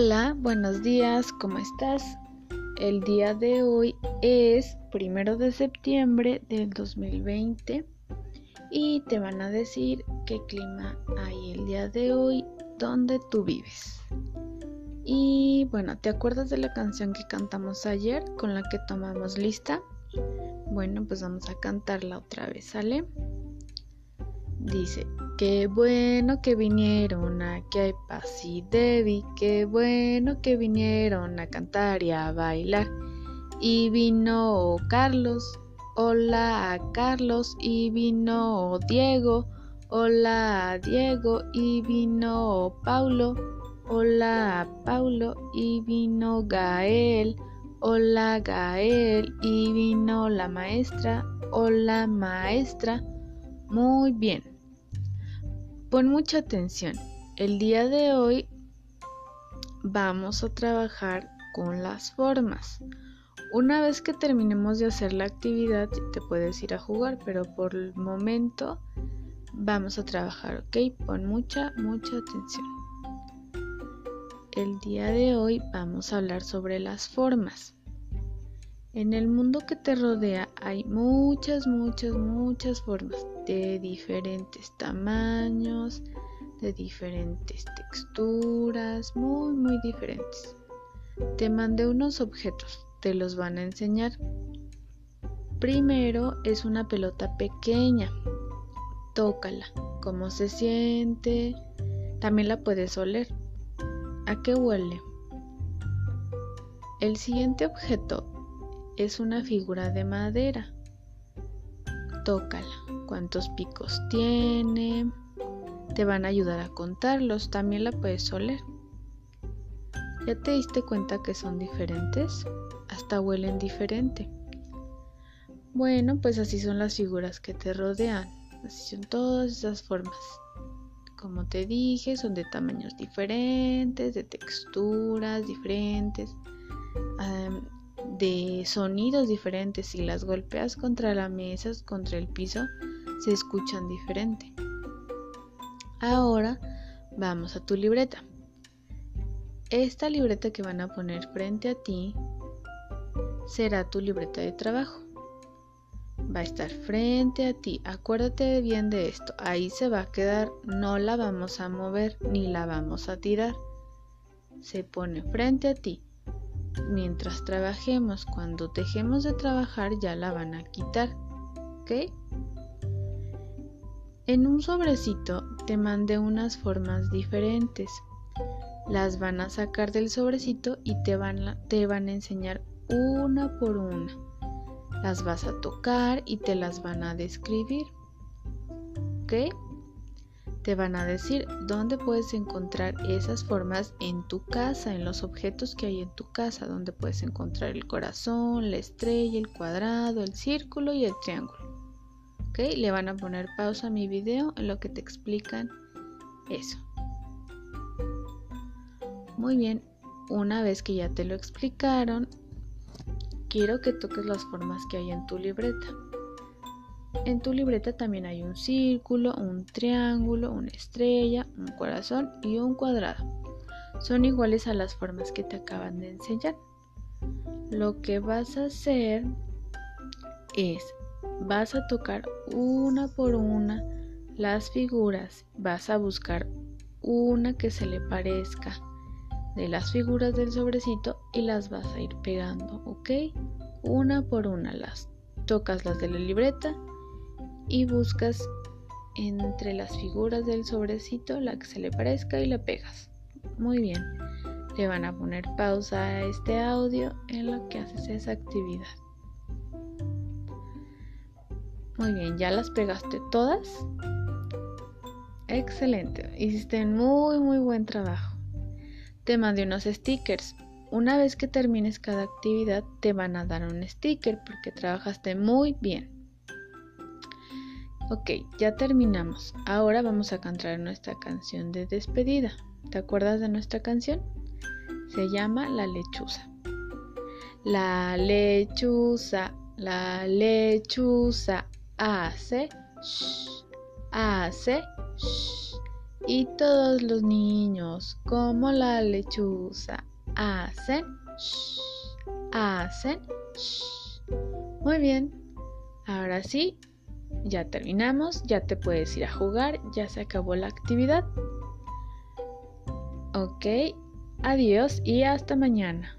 Hola, buenos días, ¿cómo estás? El día de hoy es primero de septiembre del 2020 y te van a decir qué clima hay el día de hoy donde tú vives. Y bueno, ¿te acuerdas de la canción que cantamos ayer con la que tomamos lista? Bueno, pues vamos a cantarla otra vez, ¿sale? Dice, qué bueno que vinieron aquí a paz y Debbie, qué bueno que vinieron a cantar y a bailar. Y vino Carlos, hola a Carlos, y vino Diego, hola a Diego, y vino Paulo, hola a Paulo, y vino Gael, hola Gael, y vino la maestra, hola maestra. Muy bien. Pon mucha atención. El día de hoy vamos a trabajar con las formas. Una vez que terminemos de hacer la actividad, te puedes ir a jugar, pero por el momento vamos a trabajar, ¿ok? Pon mucha, mucha atención. El día de hoy vamos a hablar sobre las formas. En el mundo que te rodea hay muchas, muchas, muchas formas de diferentes tamaños, de diferentes texturas, muy, muy diferentes. Te mandé unos objetos, te los van a enseñar. Primero es una pelota pequeña. Tócala, cómo se siente. También la puedes oler. ¿A qué huele? El siguiente objeto es una figura de madera. Tócala. ¿Cuántos picos tiene? Te van a ayudar a contarlos. También la puedes oler. ¿Ya te diste cuenta que son diferentes? Hasta huelen diferente. Bueno, pues así son las figuras que te rodean. Así son todas esas formas. Como te dije, son de tamaños diferentes, de texturas diferentes de sonidos diferentes. Si las golpeas contra la mesa, contra el piso, se escuchan diferente. Ahora vamos a tu libreta. Esta libreta que van a poner frente a ti será tu libreta de trabajo. Va a estar frente a ti. Acuérdate bien de esto. Ahí se va a quedar. No la vamos a mover ni la vamos a tirar. Se pone frente a ti mientras trabajemos. Cuando dejemos de trabajar ya la van a quitar. ¿Ok? En un sobrecito te mandé unas formas diferentes. Las van a sacar del sobrecito y te van, a, te van a enseñar una por una. Las vas a tocar y te las van a describir. ¿Ok? Te van a decir dónde puedes encontrar esas formas en tu casa, en los objetos que hay en tu casa, donde puedes encontrar el corazón, la estrella, el cuadrado, el círculo y el triángulo. Le van a poner pausa a mi video en lo que te explican eso. Muy bien, una vez que ya te lo explicaron, quiero que toques las formas que hay en tu libreta. En tu libreta también hay un círculo, un triángulo, una estrella, un corazón y un cuadrado. Son iguales a las formas que te acaban de enseñar. Lo que vas a hacer es, vas a tocar una por una las figuras, vas a buscar una que se le parezca de las figuras del sobrecito y las vas a ir pegando, ¿ok? Una por una las tocas las de la libreta y buscas entre las figuras del sobrecito la que se le parezca y la pegas. Muy bien, le van a poner pausa a este audio en lo que haces esa actividad. Muy bien, ¿ya las pegaste todas? Excelente, hiciste muy muy buen trabajo. Te mandé unos stickers. Una vez que termines cada actividad te van a dar un sticker porque trabajaste muy bien. Ok, ya terminamos. Ahora vamos a cantar nuestra canción de despedida. ¿Te acuerdas de nuestra canción? Se llama La lechuza. La lechuza, la lechuza hace shh, hace shh, Y todos los niños, como la lechuza, hacen, hacen. Muy bien. Ahora sí, ya terminamos, ya te puedes ir a jugar, ya se acabó la actividad. Ok, adiós y hasta mañana.